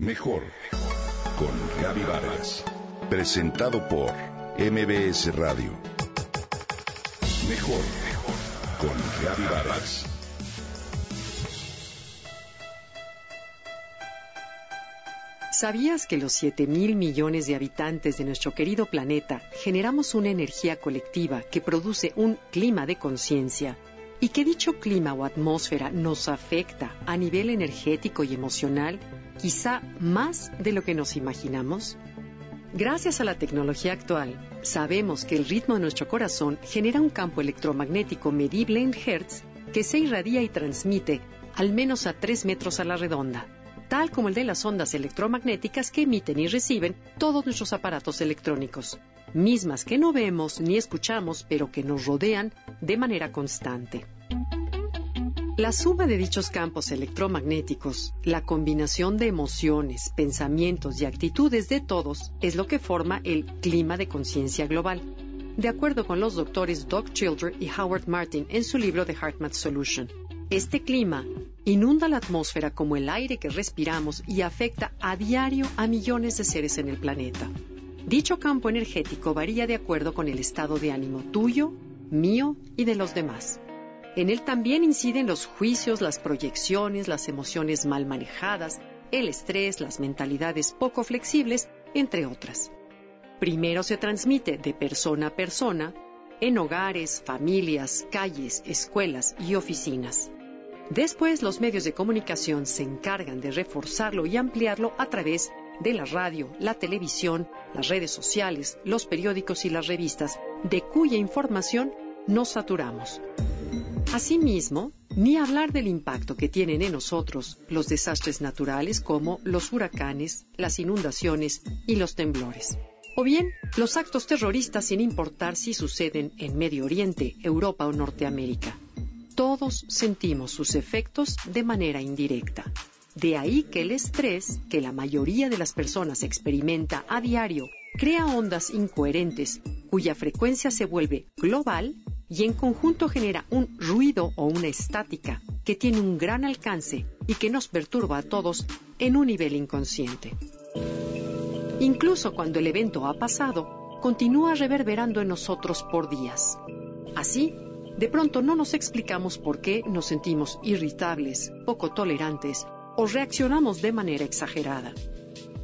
Mejor con Gaby Vargas. Presentado por MBS Radio. Mejor con Gaby Vargas. ¿Sabías que los 7 mil millones de habitantes de nuestro querido planeta generamos una energía colectiva que produce un clima de conciencia y que dicho clima o atmósfera nos afecta a nivel energético y emocional, quizá más de lo que nos imaginamos? Gracias a la tecnología actual, sabemos que el ritmo de nuestro corazón genera un campo electromagnético medible en Hertz que se irradia y transmite al menos a 3 metros a la redonda, tal como el de las ondas electromagnéticas que emiten y reciben todos nuestros aparatos electrónicos, mismas que no vemos ni escuchamos, pero que nos rodean de manera constante. La suma de dichos campos electromagnéticos, la combinación de emociones, pensamientos y actitudes de todos es lo que forma el clima de conciencia global, de acuerdo con los doctores Doug Childer y Howard Martin en su libro The HeartMath Solution. Este clima inunda la atmósfera como el aire que respiramos y afecta a diario a millones de seres en el planeta. Dicho campo energético varía de acuerdo con el estado de ánimo tuyo, mío y de los demás. En él también inciden los juicios, las proyecciones, las emociones mal manejadas, el estrés, las mentalidades poco flexibles, entre otras. Primero se transmite de persona a persona en hogares, familias, calles, escuelas y oficinas. Después los medios de comunicación se encargan de reforzarlo y ampliarlo a través de la radio, la televisión, las redes sociales, los periódicos y las revistas, de cuya información nos saturamos. Asimismo, ni hablar del impacto que tienen en nosotros los desastres naturales como los huracanes, las inundaciones y los temblores. O bien, los actos terroristas sin importar si suceden en Medio Oriente, Europa o Norteamérica. Todos sentimos sus efectos de manera indirecta. De ahí que el estrés que la mayoría de las personas experimenta a diario crea ondas incoherentes cuya frecuencia se vuelve global y en conjunto genera un ruido o una estática que tiene un gran alcance y que nos perturba a todos en un nivel inconsciente. Incluso cuando el evento ha pasado, continúa reverberando en nosotros por días. Así, de pronto no nos explicamos por qué nos sentimos irritables, poco tolerantes o reaccionamos de manera exagerada.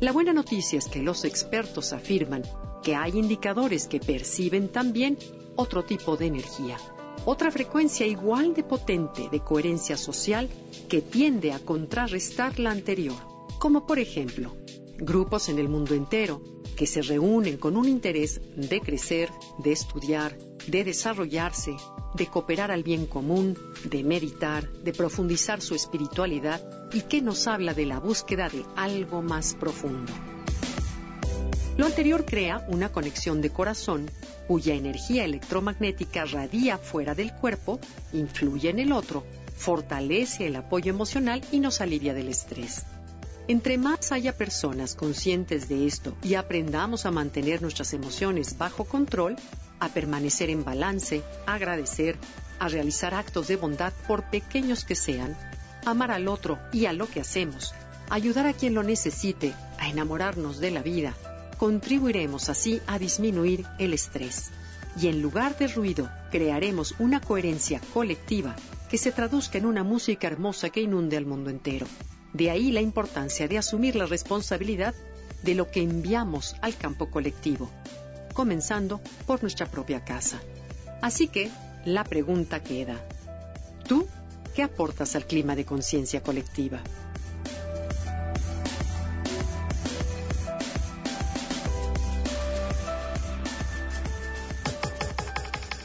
La buena noticia es que los expertos afirman que hay indicadores que perciben también otro tipo de energía, otra frecuencia igual de potente de coherencia social que tiende a contrarrestar la anterior, como por ejemplo grupos en el mundo entero que se reúnen con un interés de crecer, de estudiar, de desarrollarse, de cooperar al bien común, de meditar, de profundizar su espiritualidad y que nos habla de la búsqueda de algo más profundo. Lo anterior crea una conexión de corazón cuya energía electromagnética radia fuera del cuerpo, influye en el otro, fortalece el apoyo emocional y nos alivia del estrés. Entre más haya personas conscientes de esto y aprendamos a mantener nuestras emociones bajo control, a permanecer en balance, a agradecer, a realizar actos de bondad por pequeños que sean, amar al otro y a lo que hacemos, ayudar a quien lo necesite, a enamorarnos de la vida, Contribuiremos así a disminuir el estrés y en lugar de ruido crearemos una coherencia colectiva que se traduzca en una música hermosa que inunde al mundo entero. De ahí la importancia de asumir la responsabilidad de lo que enviamos al campo colectivo, comenzando por nuestra propia casa. Así que la pregunta queda, ¿tú qué aportas al clima de conciencia colectiva?